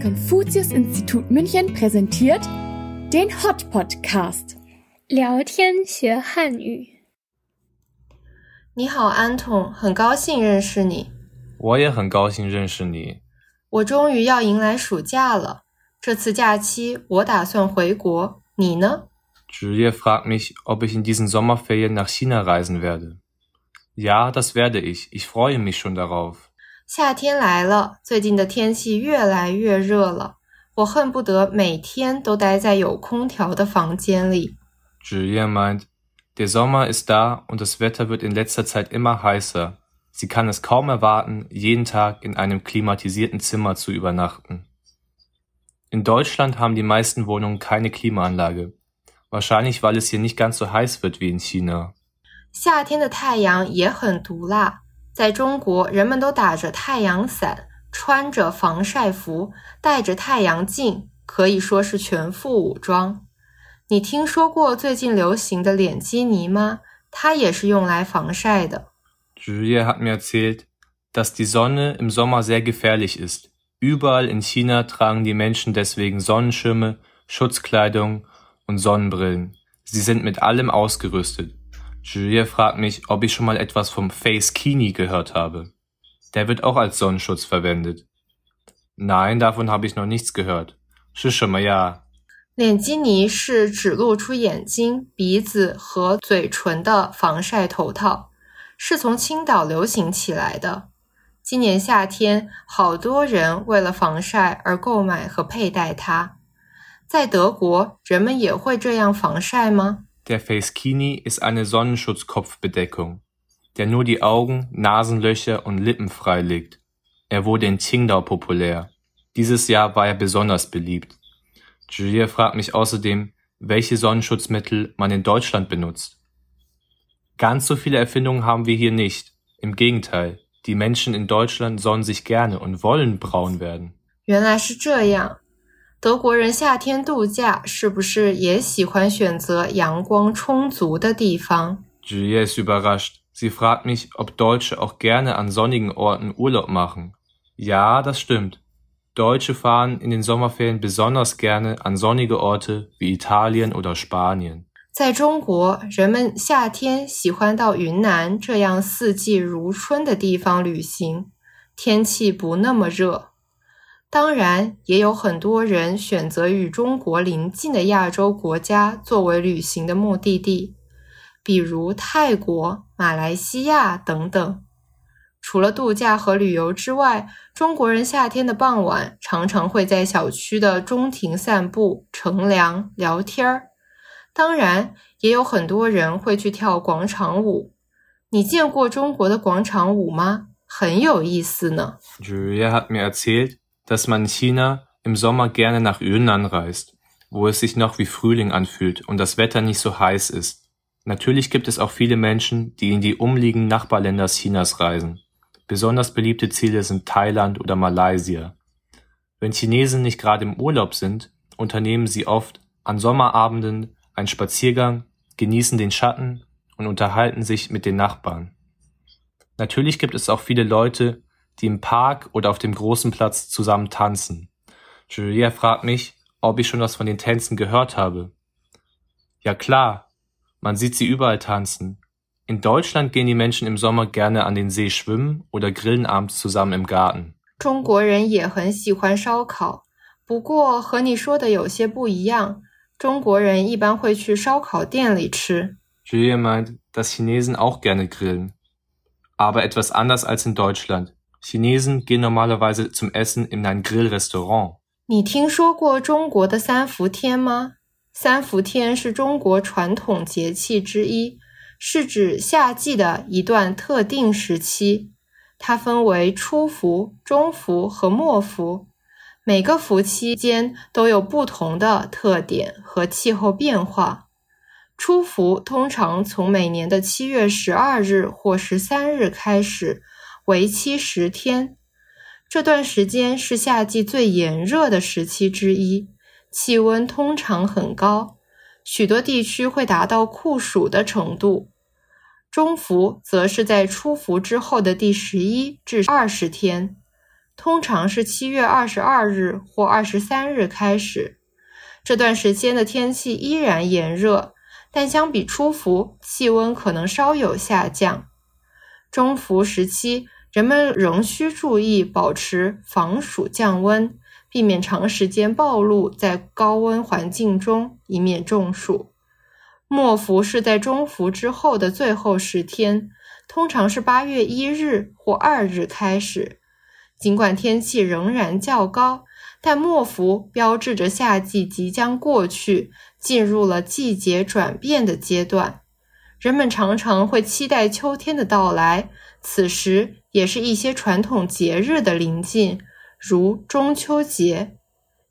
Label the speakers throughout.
Speaker 1: Konfuzius-Institut München präsentiert den Hot Podcast.
Speaker 2: 聊天学汉语。
Speaker 3: 你好，安童，很高兴认识你。
Speaker 4: 我也很高兴认识你。
Speaker 3: 我终于要迎来暑假了，这次假期我打算回国，你呢？
Speaker 4: Julia fragt mich, ob ich in diesen Sommerferien nach China reisen werde. Ja, das werde ich. Ich freue mich schon darauf.
Speaker 3: 夏天来了，最近的天气越来越热了，我恨不得每天都待在有空调的房间里。
Speaker 4: Julia meint, der Sommer ist da und das Wetter wird in letzter Zeit immer heißer. Sie kann es kaum erwarten, jeden Tag in einem klimatisierten Zimmer zu übernachten. In Deutschland haben die meisten Wohnungen keine Klimaanlage. Wahrscheinlich, weil es hier nicht ganz so heiß wird wie in China.
Speaker 3: 夏天的太阳也很毒辣，在中国，人们都打着太阳伞，穿着防晒服，戴着太阳镜，可以说是全副武装。你听说过最近流行的脸基尼吗？它也是用来防晒的。
Speaker 4: Julia hat mir erzählt, dass die Sonne im Sommer sehr gefährlich ist. Überall in China tragen die Menschen deswegen Sonnenschirme, Schutzkleidung und Sonnenbrillen. Sie sind mit allem ausgerüstet. Julia fragt mich, ob ich schon mal etwas vom Face Kini gehört habe. Der wird auch als Sonnenschutz verwendet. Nein, davon habe ich noch nichts gehört. 是什么呀？
Speaker 3: 脸基尼是只露出眼睛、鼻子和嘴唇的防晒头套，是从青岛流行起来的。今年夏天，好多人为了防晒而购买和佩戴它。在德国，人们也会这样防晒吗？
Speaker 4: Der Face Kini ist eine Sonnenschutzkopfbedeckung, der nur die Augen, Nasenlöcher und Lippen freilegt. Er wurde in Qingdao populär. Dieses Jahr war er besonders beliebt. Julia fragt mich außerdem, welche Sonnenschutzmittel man in Deutschland benutzt. Ganz so viele Erfindungen haben wir hier nicht. Im Gegenteil, die Menschen in Deutschland sonnen sich gerne und wollen braun werden.
Speaker 3: 原来是这样。 德国人夏天度假是不是也喜欢选择阳光充足的地方
Speaker 4: ？Julia ist überrascht. Sie fragt mich, ob Deutsche auch gerne an sonnigen Orten Urlaub machen. Ja, das stimmt. Deutsche fahren in den Sommerferien besonders gerne an sonnige Orte wie Italien oder Spanien.
Speaker 3: 在中国，人们夏天喜欢到云南这样四季如春的地方旅行，天气不那么热。当然，也有很多人选择与中国邻近的亚洲国家作为旅行的目的地，比如泰国、马来西亚等等。除了度假和旅游之外，中国人夏天的傍晚常常会在小区的中庭散步、乘凉、聊天儿。当然，也有很多人会去跳广场舞。你见过中国的广场舞吗？很有意思呢。
Speaker 4: Dass man in China im Sommer gerne nach Yunnan reist, wo es sich noch wie Frühling anfühlt und das Wetter nicht so heiß ist. Natürlich gibt es auch viele Menschen, die in die umliegenden Nachbarländer Chinas reisen. Besonders beliebte Ziele sind Thailand oder Malaysia. Wenn Chinesen nicht gerade im Urlaub sind, unternehmen sie oft an Sommerabenden einen Spaziergang, genießen den Schatten und unterhalten sich mit den Nachbarn. Natürlich gibt es auch viele Leute, die im Park oder auf dem großen Platz zusammen tanzen. Julia fragt mich, ob ich schon was von den Tänzen gehört habe. Ja klar, man sieht sie überall tanzen. In Deutschland gehen die Menschen im Sommer gerne an den See schwimmen oder grillen abends zusammen im Garten.
Speaker 3: 中国人也很喜欢烧烤，不过和你说的有些不一样。中国人一般会去烧烤店里吃。
Speaker 4: Julia meint, dass Chinesen auch gerne grillen. Aber etwas anders als in Deutschland. Chinesen gehen normalerweise zum Essen in ein Grillrestaurant.
Speaker 3: 你听说过中国的三伏天吗？三伏天是中国传统节气之一，是指夏季的一段特定时期。它分为初伏、中伏和末伏，每个伏期间都有不同的特点和气候变化。初伏通常从每年的七月十二日或十三日开始，为期十天。这段时间是夏季最炎热的时期之一，气温通常很高，许多地区会达到酷暑的程度。中伏则是在初伏之后的第十一至二十天，通常是七月二十二日或二十三日开始。这段时间的天气依然炎热，但相比初伏，气温可能稍有下降。中伏时期，人们仍需注意保持防暑降温，避免长时间暴露在高温环境中，以免中暑。末伏是在中伏之后的最后十天，通常是八月一日或二日开始。尽管天气仍然较高。但末伏标志着夏季即将过去，进入了季节转变的阶段。人们常常会期待秋天的到来，此时也是一些传统节日的临近，如中秋节。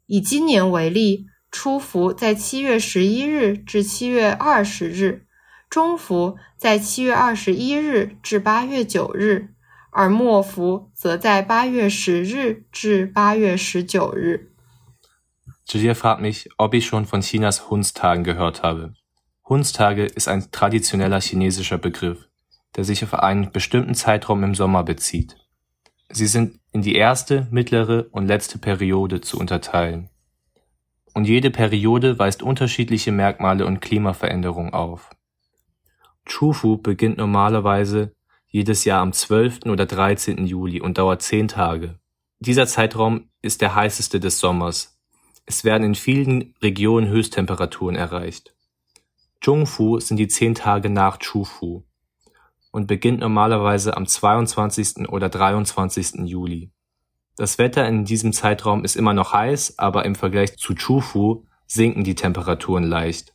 Speaker 3: 以今年为例，初伏在七月十一日至七月二十日，中伏在七月二十一日至八月九日。而末伏则在八月十日至八月十九日。
Speaker 4: Julia fragt mich, ob ich schon von Chinas Hundstagen gehört habe. Hundstage ist ein traditioneller chinesischer Begriff, der sich auf einen bestimmten Zeitraum im Sommer bezieht. Sie sind in die erste, mittlere und letzte Periode zu unterteilen. Und jede Periode weist unterschiedliche Merkmale und Klimaveränderungen auf. Chufu beginnt normalerweise jedes Jahr am 12. oder 13. Juli und dauert zehn Tage. Dieser Zeitraum ist der heißeste des Sommers. Es werden in vielen Regionen Höchsttemperaturen erreicht. Zhongfu sind die zehn Tage nach Chufu und beginnt normalerweise am 22. oder 23. Juli. Das Wetter in diesem Zeitraum ist immer noch heiß, aber im Vergleich zu Chufu sinken die Temperaturen leicht.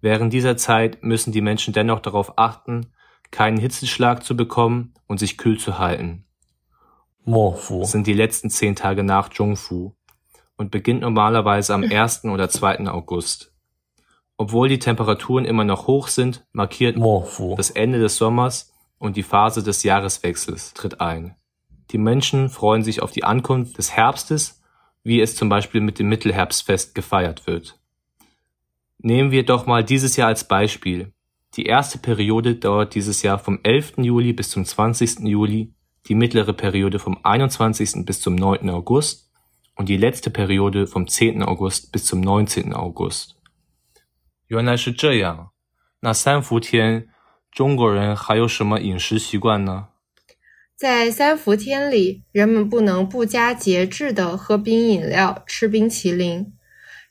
Speaker 4: Während dieser Zeit müssen die Menschen dennoch darauf achten, keinen Hitzeschlag zu bekommen und sich kühl zu halten. Mofu sind die letzten zehn Tage nach Zhongfu und beginnt normalerweise am 1. oder 2. August. Obwohl die Temperaturen immer noch hoch sind, markiert Mofu das Ende des Sommers und die Phase des Jahreswechsels tritt ein. Die Menschen freuen sich auf die Ankunft des Herbstes, wie es zum Beispiel mit dem Mittelherbstfest gefeiert wird. Nehmen wir doch mal dieses Jahr als Beispiel. Die erste Periode dauert dieses Jahr vom 11. Juli bis zum 20. Juli, die mittlere Periode vom 21. bis zum 9. August und die letzte Periode vom 10. August bis zum 19. August. 原来是这样，那三伏天中国人还有什么饮食习惯呢？
Speaker 3: 在三伏天里，人们不能不加节制地喝冰饮料、吃冰淇淋，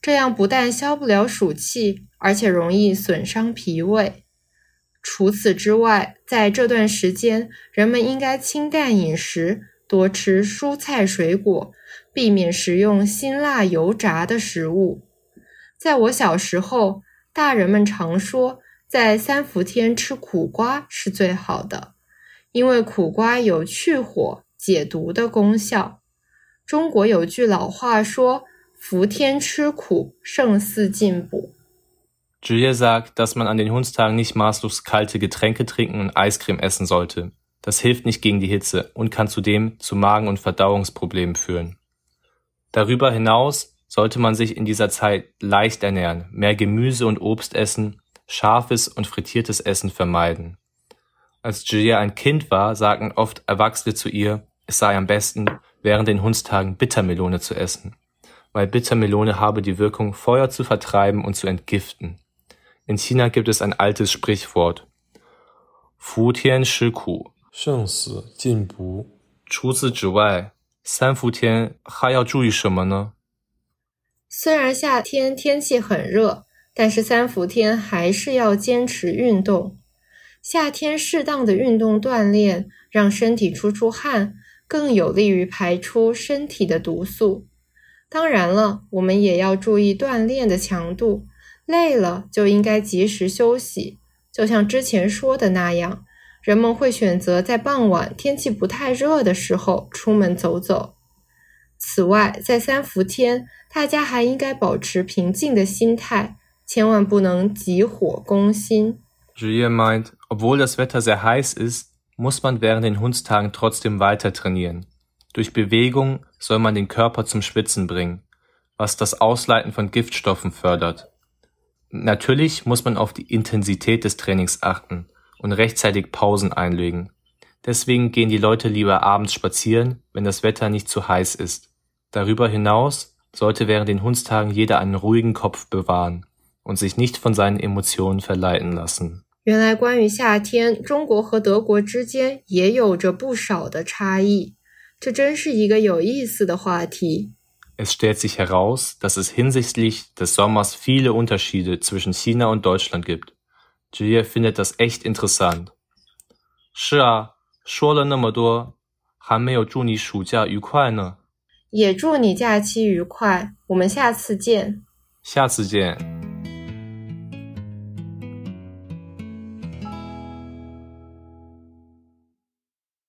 Speaker 3: 这样不但消不了暑气，而且容易损伤脾胃。除此之外，在这段时间，人们应该清淡饮食，多吃蔬菜水果，避免食用辛辣油炸的食物。在我小时候，大人们常说，在三伏天吃苦瓜是最好的，因为苦瓜有去火、解毒的功效。中国有句老话说：“伏天吃苦，胜似进补。”
Speaker 4: Julia sagt, dass man an den Hundstagen nicht maßlos kalte Getränke trinken und Eiscreme essen sollte. Das hilft nicht gegen die Hitze und kann zudem zu Magen- und Verdauungsproblemen führen. Darüber hinaus sollte man sich in dieser Zeit leicht ernähren, mehr Gemüse und Obst essen, scharfes und frittiertes Essen vermeiden. Als Julia ein Kind war, sagten oft Erwachsene zu ihr, es sei am besten, während den Hundstagen Bittermelone zu essen, weil Bittermelone habe die Wirkung, Feuer zu vertreiben und zu entgiften. In China gibt es ein altes Sprichwort. Fu Tian Shi Ku.
Speaker 5: 生死进补。
Speaker 4: 除此之外，三伏天还要注意什么呢？
Speaker 3: 虽然夏天天气很热，但是三伏天还是要坚持运动。夏天适当的运动锻炼，让身体出出汗，更有利于排出身体的毒素。当然了，我们也要注意锻炼的强度。累了就应该及时休息，就像之前说的那样，人们会选择在傍晚天气不太热的时候出门走走。此外，在三伏天，大家还应该保持平静的心态，千万不能急火攻心。
Speaker 4: Julia meint, obwohl das Wetter sehr heiß ist, muss man während den Hundstagen trotzdem weiter trainieren. Durch Bewegung soll man den Körper zum Schwitzen bringen, was das Ausleiten von Giftstoffen fördert. Natürlich muss man auf die Intensität des Trainings achten und rechtzeitig Pausen einlegen, Deswegen gehen die Leute lieber abends spazieren, wenn das Wetter nicht zu heiß ist. Darüber hinaus sollte während den Hundstagen jeder einen ruhigen Kopf bewahren und sich nicht von seinen Emotionen verleiten lassen.
Speaker 3: 原来关于夏天，中国和德国之间也有着不少的差异，这真是一个有意思的话题。
Speaker 4: Es stellt sich heraus, dass es hinsichtlich des Sommers viele Unterschiede zwischen China und Deutschland gibt. Julia findet das echt interessant. 是啊， 说了那么多，还没有祝你暑假愉快呢。
Speaker 3: 也祝你假期愉快，我们下次见。
Speaker 4: 下次见。